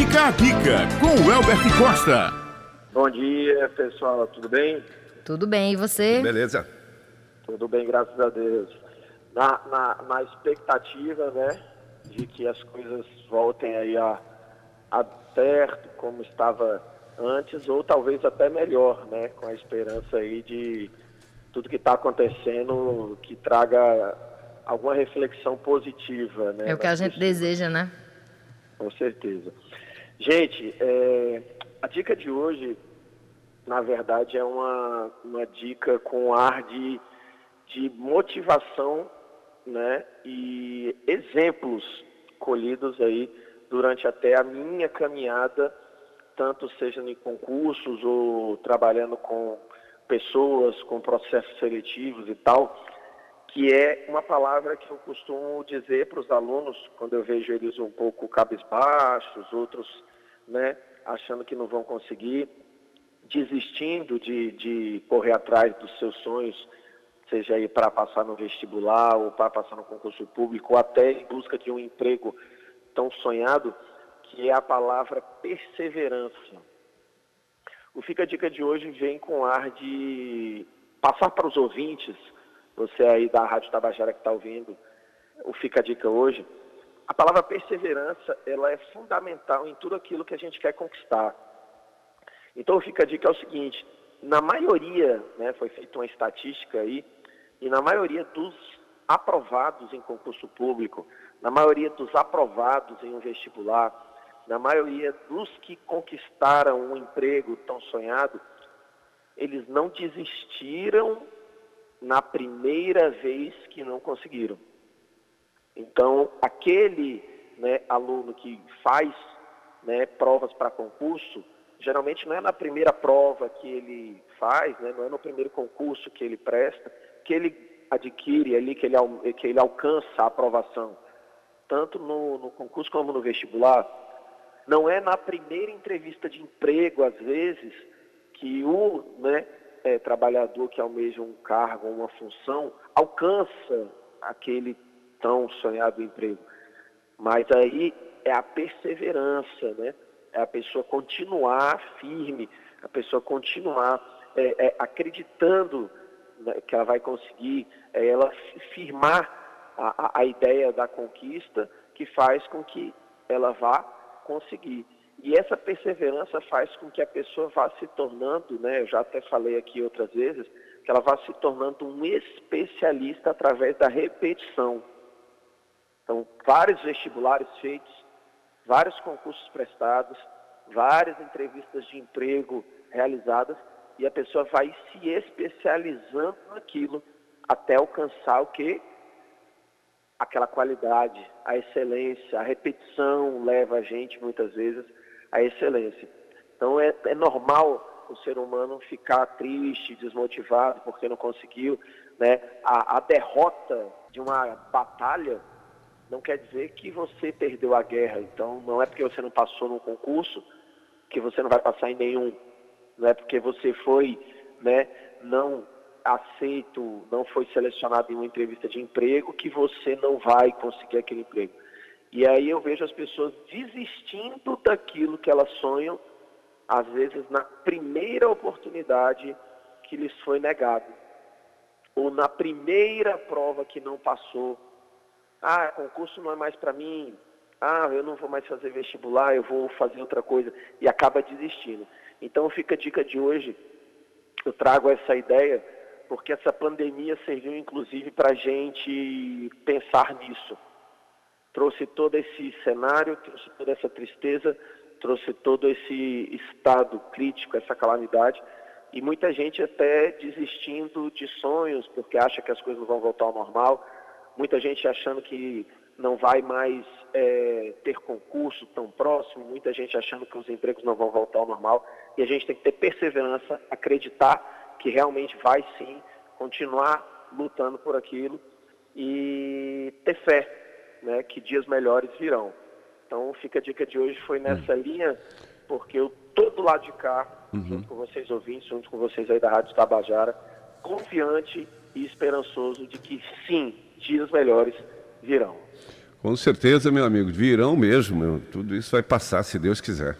Fica a dica com o Elbert Costa. Bom dia, pessoal. Tudo bem? Tudo bem, e você? Beleza. Tudo bem, graças a Deus. Na, na, na expectativa, né, de que as coisas voltem aí a, a perto como estava antes, ou talvez até melhor, né, com a esperança aí de tudo que está acontecendo que traga alguma reflexão positiva, né? É o que a gente deseja, né? Com certeza. Gente, é, a dica de hoje, na verdade, é uma, uma dica com ar de, de motivação né, e exemplos colhidos aí durante até a minha caminhada, tanto seja em concursos ou trabalhando com pessoas, com processos seletivos e tal, que é uma palavra que eu costumo dizer para os alunos quando eu vejo eles um pouco cabisbaixos, outros né, achando que não vão conseguir, desistindo de, de correr atrás dos seus sonhos, seja aí para passar no vestibular ou para passar no concurso público, ou até em busca de um emprego tão sonhado, que é a palavra perseverança. O Fica a Dica de hoje vem com ar de passar para os ouvintes você aí da Rádio Tabajara que está ouvindo o Fica a Dica hoje, a palavra perseverança, ela é fundamental em tudo aquilo que a gente quer conquistar. Então o Fica a Dica é o seguinte, na maioria, né, foi feita uma estatística aí, e na maioria dos aprovados em concurso público, na maioria dos aprovados em um vestibular, na maioria dos que conquistaram um emprego tão sonhado, eles não desistiram na primeira vez que não conseguiram. Então, aquele né, aluno que faz né, provas para concurso, geralmente não é na primeira prova que ele faz, né, não é no primeiro concurso que ele presta, que ele adquire ali, que ele, que ele alcança a aprovação, tanto no, no concurso como no vestibular. Não é na primeira entrevista de emprego, às vezes, que o né, é, trabalhador que almeja um cargo, uma função, alcança aquele tão sonhado emprego. Mas aí é a perseverança, né? É a pessoa continuar firme, a pessoa continuar é, é, acreditando né, que ela vai conseguir, é ela firmar a, a ideia da conquista que faz com que ela vá conseguir. E essa perseverança faz com que a pessoa vá se tornando, né, eu já até falei aqui outras vezes, que ela vá se tornando um especialista através da repetição. Então, vários vestibulares feitos, vários concursos prestados, várias entrevistas de emprego realizadas, e a pessoa vai se especializando naquilo até alcançar o que? Aquela qualidade, a excelência, a repetição leva a gente muitas vezes a excelência. Então é, é normal o ser humano ficar triste, desmotivado porque não conseguiu. Né? A, a derrota de uma batalha não quer dizer que você perdeu a guerra. Então não é porque você não passou num concurso que você não vai passar em nenhum. Não é porque você foi né, não aceito, não foi selecionado em uma entrevista de emprego que você não vai conseguir aquele emprego. E aí eu vejo as pessoas desistindo daquilo que elas sonham, às vezes na primeira oportunidade que lhes foi negado, ou na primeira prova que não passou. Ah, concurso não é mais para mim. Ah, eu não vou mais fazer vestibular, eu vou fazer outra coisa e acaba desistindo. Então fica a dica de hoje. Eu trago essa ideia porque essa pandemia serviu inclusive para a gente pensar nisso trouxe todo esse cenário, trouxe toda essa tristeza, trouxe todo esse estado crítico, essa calamidade, e muita gente até desistindo de sonhos, porque acha que as coisas vão voltar ao normal, muita gente achando que não vai mais é, ter concurso tão próximo, muita gente achando que os empregos não vão voltar ao normal, e a gente tem que ter perseverança, acreditar que realmente vai sim continuar lutando por aquilo e ter fé, né, que dias melhores virão. Então, fica a dica de hoje foi nessa hum. linha, porque eu tô do lado de cá, uhum. junto com vocês ouvintes, junto com vocês aí da Rádio Tabajara, confiante e esperançoso de que sim, dias melhores virão. Com certeza, meu amigo, virão mesmo. Meu. Tudo isso vai passar, se Deus quiser.